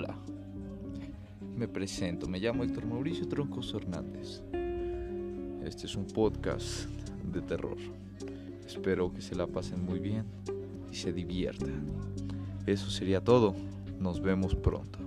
Hola, me presento, me llamo Héctor Mauricio Troncoso Hernández. Este es un podcast de terror. Espero que se la pasen muy bien y se diviertan. Eso sería todo. Nos vemos pronto.